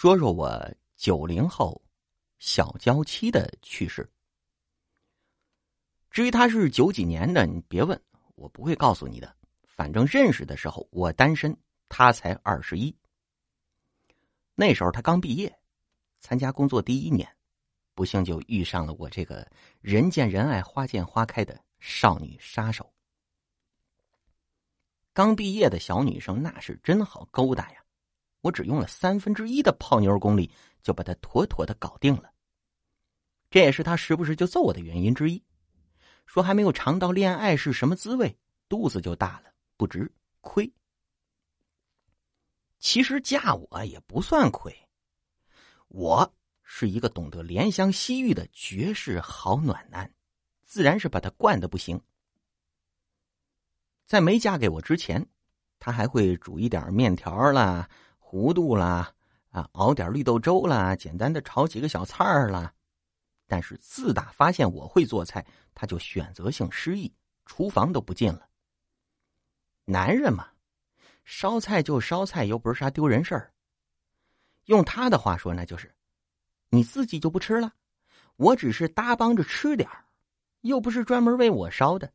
说说我九零后小娇妻的趣事。至于他是九几年的，你别问，我不会告诉你的。反正认识的时候我单身，他才二十一。那时候他刚毕业，参加工作第一年，不幸就遇上了我这个人见人爱、花见花开的少女杀手。刚毕业的小女生那是真好勾搭呀！我只用了三分之一的泡妞功力，就把她妥妥的搞定了。这也是他时不时就揍我的原因之一。说还没有尝到恋爱是什么滋味，肚子就大了，不值亏。其实嫁我也不算亏，我是一个懂得怜香惜玉的绝世好暖男，自然是把她惯的不行。在没嫁给我之前，他还会煮一点面条啦、糊涂啦，啊，熬点绿豆粥啦，简单的炒几个小菜儿啦。但是自打发现我会做菜，他就选择性失忆，厨房都不进了。男人嘛，烧菜就烧菜，又不是啥丢人事儿。用他的话说，那就是，你自己就不吃了，我只是搭帮着吃点儿，又不是专门为我烧的。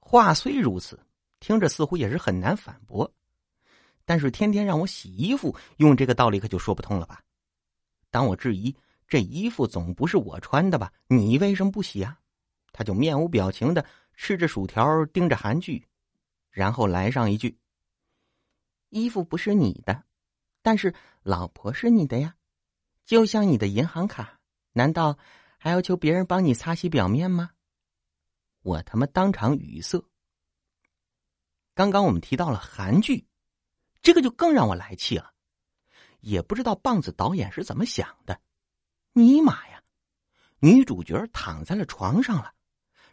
话虽如此，听着似乎也是很难反驳，但是天天让我洗衣服，用这个道理可就说不通了吧？当我质疑这衣服总不是我穿的吧，你为什么不洗啊？他就面无表情的吃着薯条，盯着韩剧，然后来上一句：“衣服不是你的，但是老婆是你的呀，就像你的银行卡，难道还要求别人帮你擦洗表面吗？”我他妈当场语塞。刚刚我们提到了韩剧，这个就更让我来气了。也不知道棒子导演是怎么想的，尼玛呀！女主角躺在了床上了，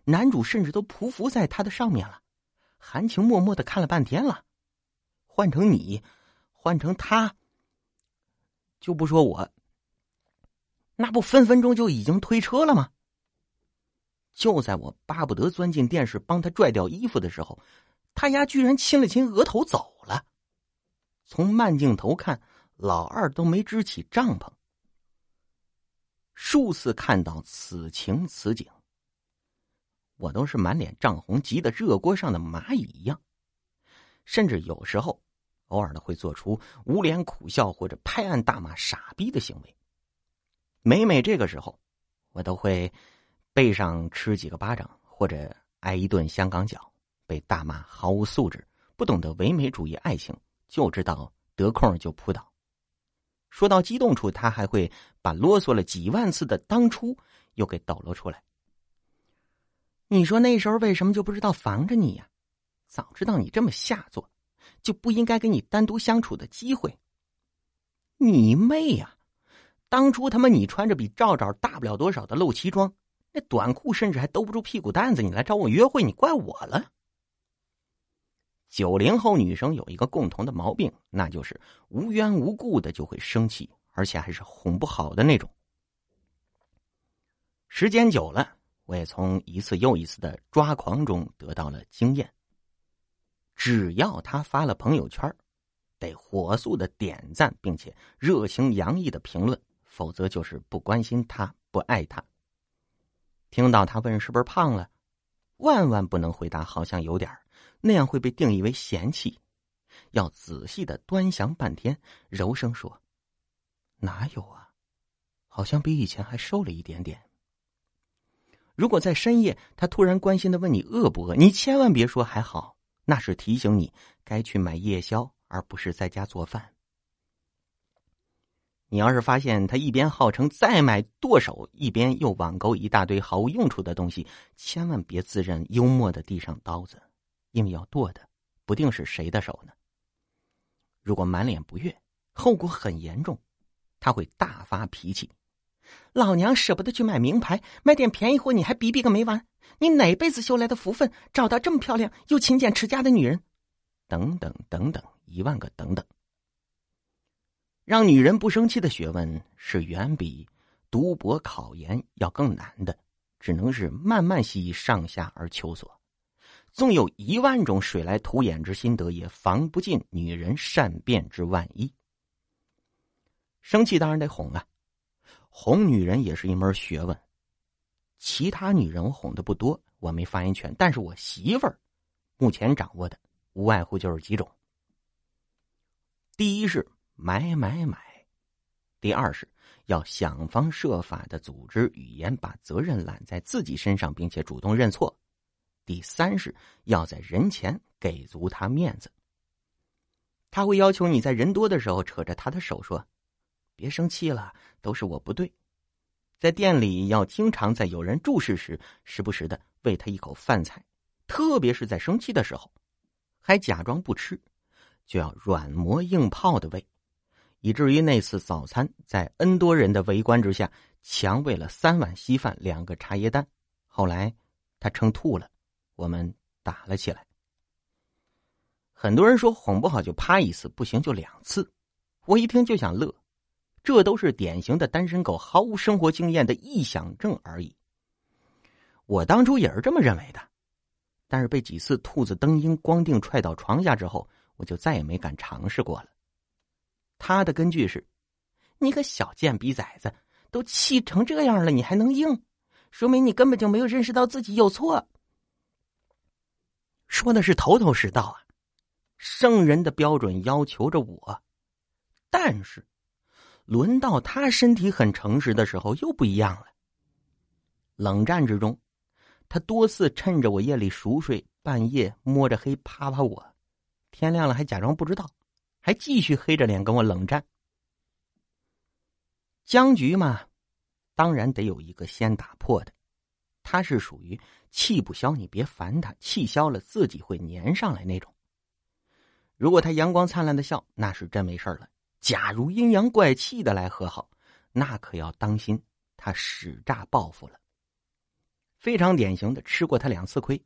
男主甚至都匍匐在她的上面了，含情脉脉的看了半天了。换成你，换成他，就不说我，那不分分钟就已经推车了吗？就在我巴不得钻进电视帮他拽掉衣服的时候，他丫居然亲了亲额头走了。从慢镜头看，老二都没支起帐篷。数次看到此情此景，我都是满脸涨红，急得热锅上的蚂蚁一样。甚至有时候，偶尔的会做出捂脸苦笑或者拍案大骂傻逼的行为。每每这个时候，我都会。背上吃几个巴掌，或者挨一顿香港脚，被大骂毫无素质，不懂得唯美主义爱情，就知道得空就扑倒。说到激动处，他还会把啰嗦了几万次的当初又给抖搂出来。你说那时候为什么就不知道防着你呀？早知道你这么下作，就不应该给你单独相处的机会。你妹呀！当初他妈你穿着比赵赵大不了多少的露脐装。那短裤甚至还兜不住屁股蛋子，你来找我约会，你怪我了。九零后女生有一个共同的毛病，那就是无缘无故的就会生气，而且还是哄不好的那种。时间久了，我也从一次又一次的抓狂中得到了经验。只要他发了朋友圈，得火速的点赞，并且热情洋溢的评论，否则就是不关心他，不爱他。听到他问是不是胖了，万万不能回答好像有点那样会被定义为嫌弃。要仔细的端详半天，柔声说：“哪有啊，好像比以前还瘦了一点点。”如果在深夜，他突然关心的问你饿不饿，你千万别说还好，那是提醒你该去买夜宵，而不是在家做饭。你要是发现他一边号称再买剁手，一边又网购一大堆毫无用处的东西，千万别自认幽默的递上刀子，因为要剁的不定是谁的手呢。如果满脸不悦，后果很严重，他会大发脾气。老娘舍不得去买名牌，买点便宜货你还比比个没完？你哪辈子修来的福分，找到这么漂亮又勤俭持家的女人？等等等等，一万个等等。让女人不生气的学问是远比读博考研要更难的，只能是慢慢细上下而求索。纵有一万种水来土掩之心得，也防不进女人善变之万一。生气当然得哄啊，哄女人也是一门学问。其他女人我哄的不多，我没发言权，但是我媳妇儿目前掌握的无外乎就是几种：第一是买买买，第二是要想方设法的组织语言把责任揽在自己身上，并且主动认错；第三是要在人前给足他面子。他会要求你在人多的时候扯着他的手说：“别生气了，都是我不对。”在店里要经常在有人注视时，时不时的喂他一口饭菜，特别是在生气的时候，还假装不吃，就要软磨硬泡的喂，以至于那次早餐在 N 多人的围观之下，强喂了三碗稀饭、两个茶叶蛋。后来他撑吐了，我们打了起来。很多人说哄不好就啪一次，不行就两次。我一听就想乐，这都是典型的单身狗毫无生活经验的臆想症而已。我当初也是这么认为的，但是被几次兔子蹬鹰光腚踹到床下之后，我就再也没敢尝试过了。他的根据是：你个小贱逼崽子，都气成这样了，你还能硬？说明你根本就没有认识到自己有错。说的是头头是道啊。圣人的标准要求着我，但是轮到他身体很诚实的时候又不一样了。冷战之中，他多次趁着我夜里熟睡，半夜摸着黑啪啪我，天亮了还假装不知道，还继续黑着脸跟我冷战。僵局嘛，当然得有一个先打破的，他是属于气不消你别烦他，气消了自己会粘上来那种。如果他阳光灿烂的笑，那是真没事了。假如阴阳怪气的来和好，那可要当心他使诈报复了。非常典型的吃过他两次亏。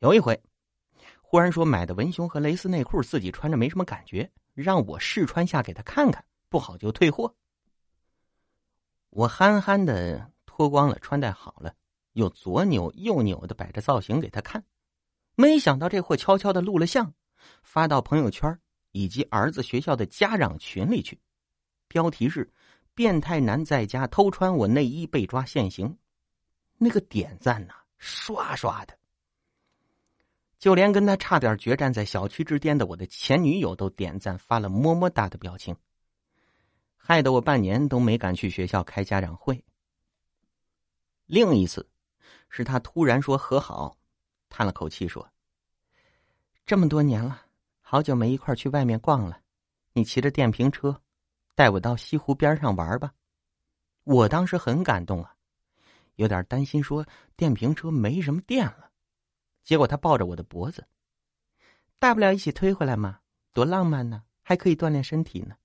有一回，忽然说买的文胸和蕾丝内裤自己穿着没什么感觉，让我试穿下给他看看，不好就退货。我憨憨的脱光了，穿戴好了，又左扭右扭的摆着造型给他看，没想到这货悄悄的录了像。发到朋友圈以及儿子学校的家长群里去，标题是“变态男在家偷穿我内衣被抓现行”，那个点赞呐，刷刷的。就连跟他差点决战在小区之巅的我的前女友都点赞发了么么哒的表情，害得我半年都没敢去学校开家长会。另一次，是他突然说和好，叹了口气说。这么多年了，好久没一块去外面逛了。你骑着电瓶车，带我到西湖边上玩吧。我当时很感动啊，有点担心说电瓶车没什么电了。结果他抱着我的脖子，大不了一起推回来嘛，多浪漫呢，还可以锻炼身体呢。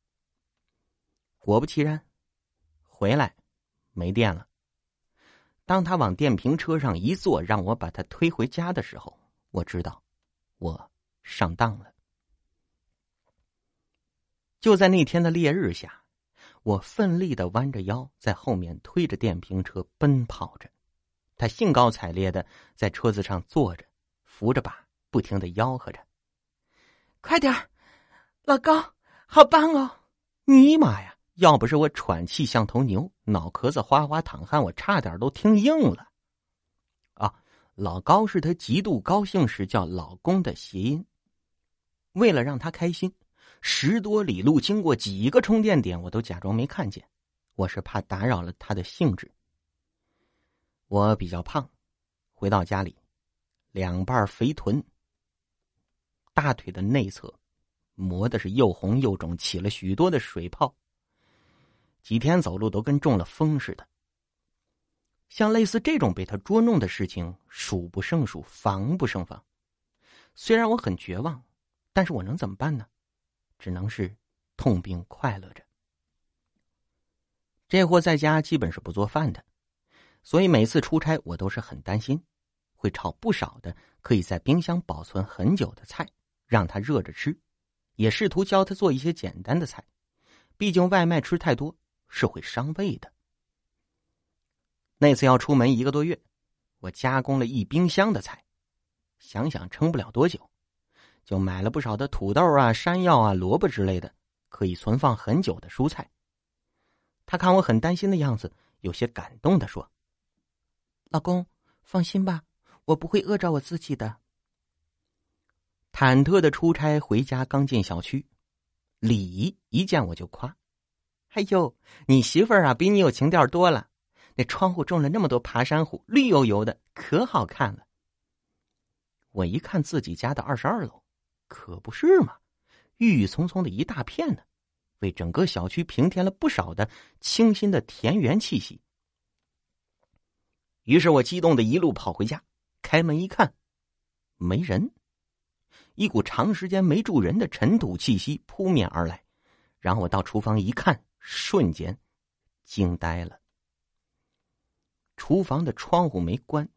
果不其然，回来没电了。当他往电瓶车上一坐，让我把他推回家的时候，我知道，我。上当了。就在那天的烈日下，我奋力的弯着腰，在后面推着电瓶车奔跑着。他兴高采烈的在车子上坐着，扶着把，不停的吆喝着：“快点老高，好棒哦！”尼玛呀！要不是我喘气像头牛，脑壳子哗哗淌汗，我差点都听硬了。啊，老高是他极度高兴时叫老公的谐音。为了让他开心，十多里路经过几个充电点，我都假装没看见。我是怕打扰了他的兴致。我比较胖，回到家里，两半肥臀，大腿的内侧磨的是又红又肿，起了许多的水泡。几天走路都跟中了风似的。像类似这种被他捉弄的事情数不胜数，防不胜防。虽然我很绝望。但是我能怎么办呢？只能是痛并快乐着。这货在家基本是不做饭的，所以每次出差我都是很担心，会炒不少的可以在冰箱保存很久的菜，让他热着吃。也试图教他做一些简单的菜，毕竟外卖吃太多是会伤胃的。那次要出门一个多月，我加工了一冰箱的菜，想想撑不了多久。就买了不少的土豆啊、山药啊、萝卜之类的，可以存放很久的蔬菜。他看我很担心的样子，有些感动的说：“老公，放心吧，我不会饿着我自己的。”忐忑的出差回家，刚进小区，李姨一见我就夸：“哎呦，你媳妇儿啊，比你有情调多了。那窗户种了那么多爬山虎，绿油油的，可好看了。”我一看自己家的二十二楼，可不是嘛，郁郁葱葱的一大片呢，为整个小区平添了不少的清新的田园气息。于是我激动的一路跑回家，开门一看，没人，一股长时间没住人的尘土气息扑面而来，然后我到厨房一看，瞬间惊呆了，厨房的窗户没关。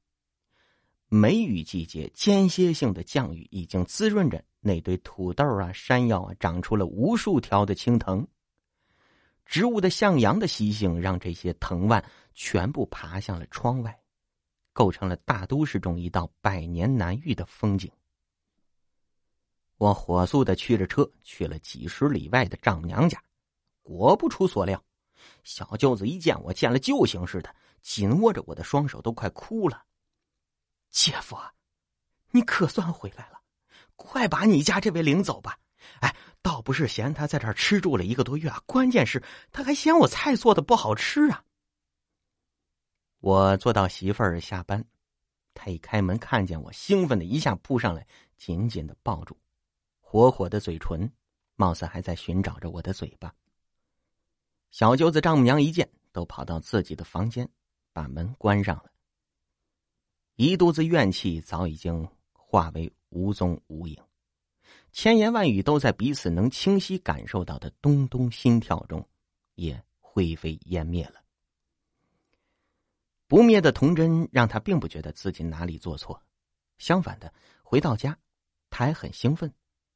梅雨季节，间歇性的降雨已经滋润着那堆土豆啊、山药啊，长出了无数条的青藤。植物的向阳的习性，让这些藤蔓全部爬向了窗外，构成了大都市中一道百年难遇的风景。我火速的驱着车去了几十里外的丈母娘家，果不出所料，小舅子一见我见了救星似的，紧握着我的双手，都快哭了。姐夫，你可算回来了，快把你家这位领走吧！哎，倒不是嫌他在这儿吃住了一个多月啊，关键是他还嫌我菜做的不好吃啊。我坐到媳妇儿下班，他一开门看见我，兴奋的一下扑上来，紧紧的抱住，火火的嘴唇，貌似还在寻找着我的嘴巴。小舅子、丈母娘一见，都跑到自己的房间，把门关上了。一肚子怨气早已经化为无踪无影，千言万语都在彼此能清晰感受到的咚咚心跳中，也灰飞烟灭了。不灭的童真让他并不觉得自己哪里做错，相反的，回到家，他还很兴奋，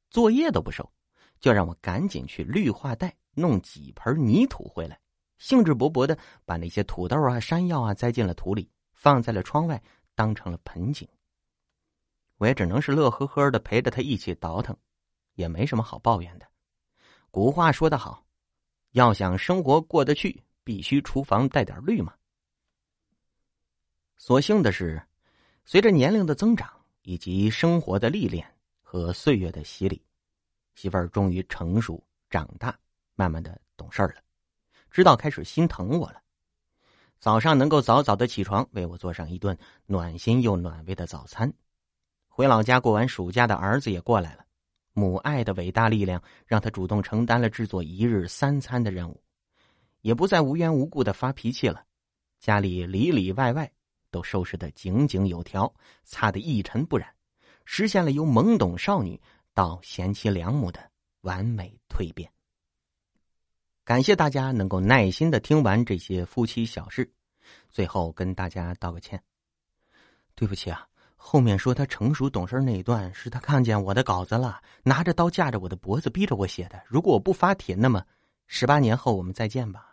作业都不收，就让我赶紧去绿化带弄几盆泥土回来，兴致勃勃的把那些土豆啊、山药啊栽进了土里，放在了窗外。当成了盆景，我也只能是乐呵呵的陪着他一起倒腾，也没什么好抱怨的。古话说得好，要想生活过得去，必须厨房带点绿嘛。所幸的是，随着年龄的增长以及生活的历练和岁月的洗礼，媳妇儿终于成熟长大，慢慢的懂事了，知道开始心疼我了。早上能够早早的起床，为我做上一顿暖心又暖胃的早餐。回老家过完暑假的儿子也过来了，母爱的伟大力量让他主动承担了制作一日三餐的任务，也不再无缘无故的发脾气了。家里里里外外都收拾的井井有条，擦得一尘不染，实现了由懵懂少女到贤妻良母的完美蜕变。感谢大家能够耐心的听完这些夫妻小事，最后跟大家道个歉，对不起啊！后面说他成熟懂事那一段是他看见我的稿子了，拿着刀架着我的脖子逼着我写的。如果我不发帖，那么十八年后我们再见吧。